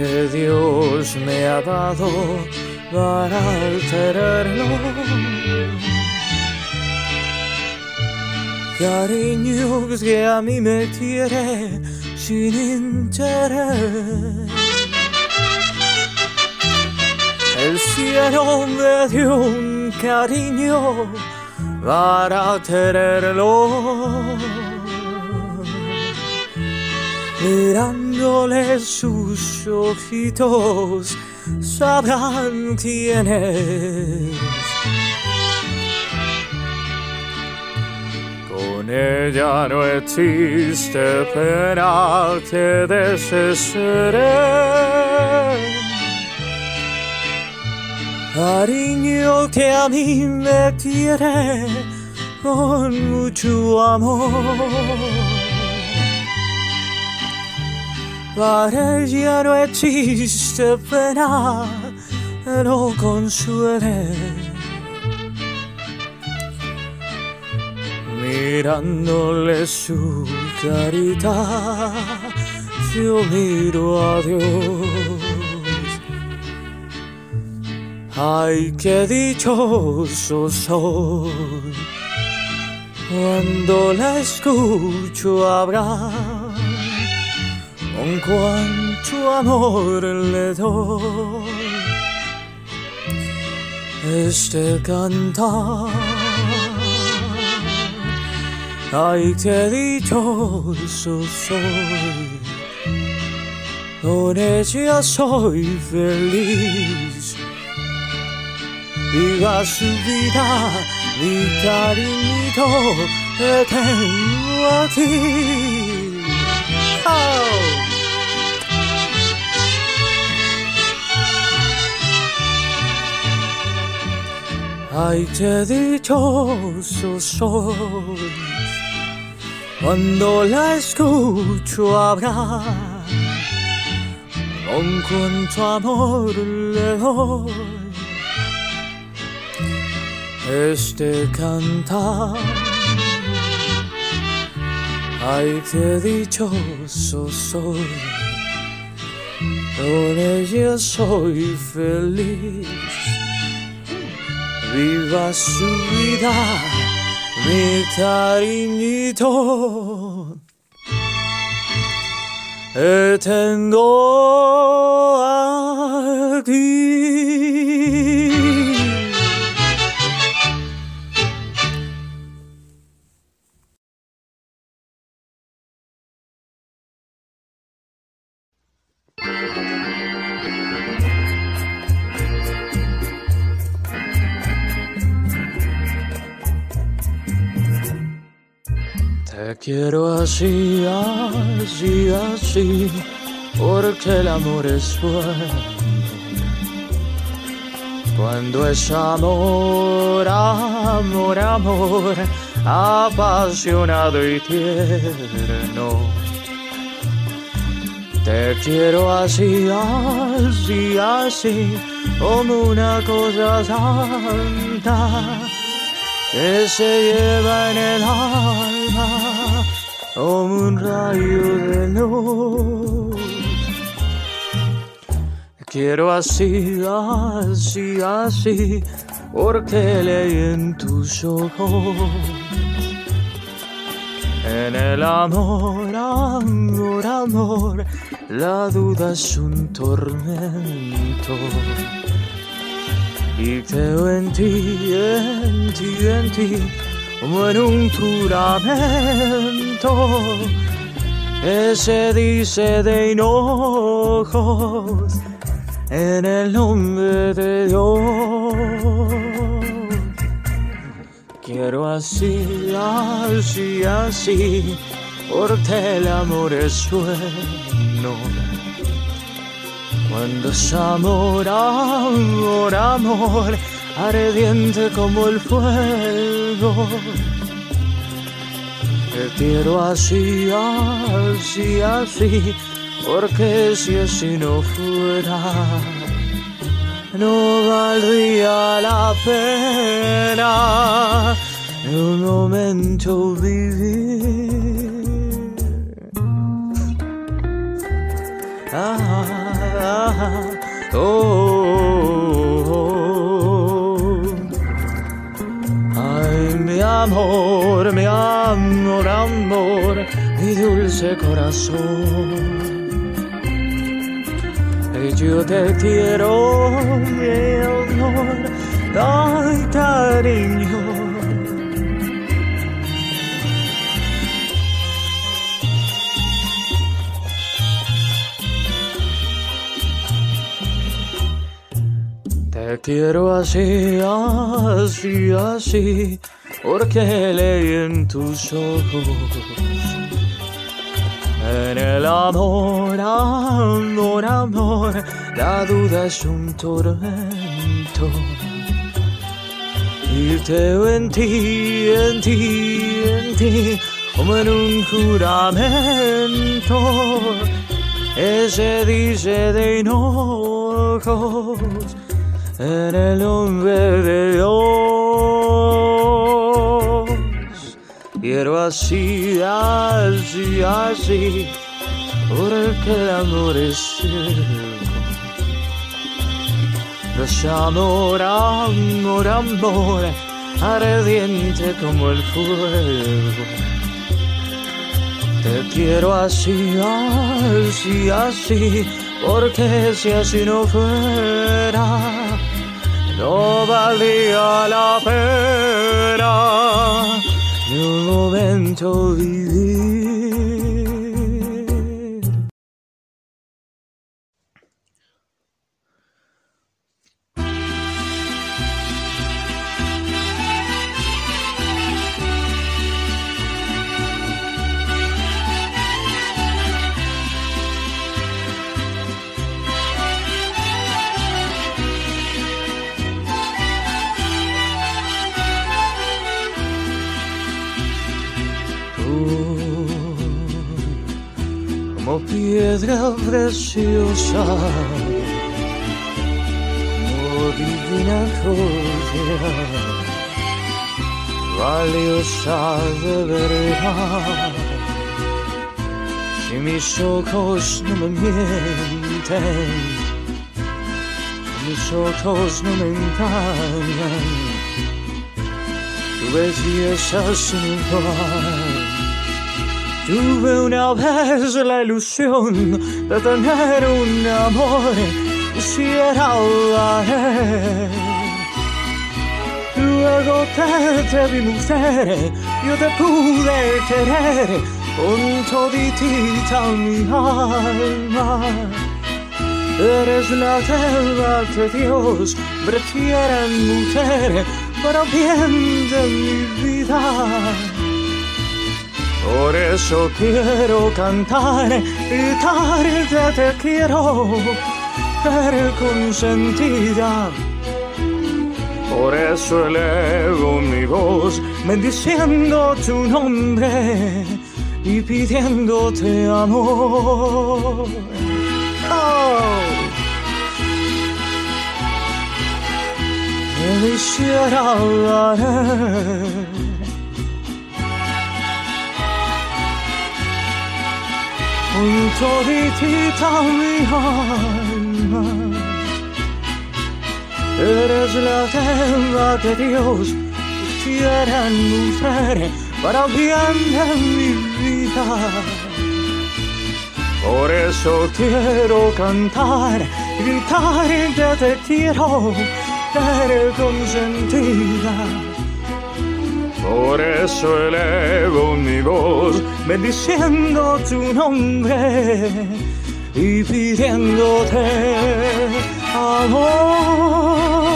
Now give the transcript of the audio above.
que Dios me ha dado para alterarlo. Cariño que a mí me quiere sin interés. El cielo me dio un cariño para tenerlo. Mirándole sus ojitos, sabrán quién es. Con ella no existe pena que desesperé. Cariño que a mí me quiere con mucho amor. Para ella no existe pena, no consuele. Mirándole su carita, yo miro a Dios. Ay, qué dichoso soy cuando la escucho hablar soy, con ella soy feliz. Viva su vida, mi cariñito, te tengo a ti. Oh. Ay, qué dichoso soy cuando la escucho hablar, con cuánto amor le doy este cantar. Ay, qué dichoso soy, con ella soy feliz viva su vida, mi cariñito. Te tengo aquí. Te quiero así, así, así, porque el amor es bueno. Cuando es amor, amor, amor, apasionado y tierno. Te quiero así, así, así, como una cosa santa que se lleva en el alma como un rayo de luz. Quiero así, así, así, porque leí en tus ojos. En el amor, amor, amor, la duda es un tormento. Y creo en ti, en ti, en ti, como en un juramento se dice de hinojos en el nombre de Dios. Quiero así, así, así, porque el amor es bueno. Cuando es amor, amor, amor, ardiente como el fuego. Te quiero así, así, así, porque si así no fuera, no valdría la pena en un momento vivir. Ah, ah, Oh, amor, mi amor, amor, mi dulce corazón. Yo te quiero, mi amor, ay, cariño. Te quiero así, así, así, porque leí en tus ojos. En el amor, amor, amor, la duda es un tormento. Y veo en ti, en ti, en ti, como en un juramento. Ese dice de hinojos en el nombre de Dios. Así, así, así, porque el amor es ciego. No es amor, amor, amor, ardiente como el fuego. Te quiero así, así, así, porque si así no fuera, no valía la pena un momento vivir. Piedra preciosa, como divina joya, valiosa de verdad. Si mis ojos no me mienten, mis ojos no me engañan, tu belleza sin igual. Tuve una vez la ilusión de tener un amor y si era él. Luego que te vi mujer, yo te pude querer con toditita mi alma. Eres la tela que Dios prefiere en mujer para bien de mi vida. Por eso quiero cantar, gritar que te quiero, ser consentida. Por eso elevo mi voz, bendiciendo tu nombre y pidiéndote amor. Oh. Me quisiera hablar. con toditita mi alma. Eres la tela que Dios quiere en mujer para bien de mi vida. Por eso quiero cantar, gritar que te quiero, ser consentida. Por eso elevo mi voz, bendiciendo tu nombre y pidiéndote amor.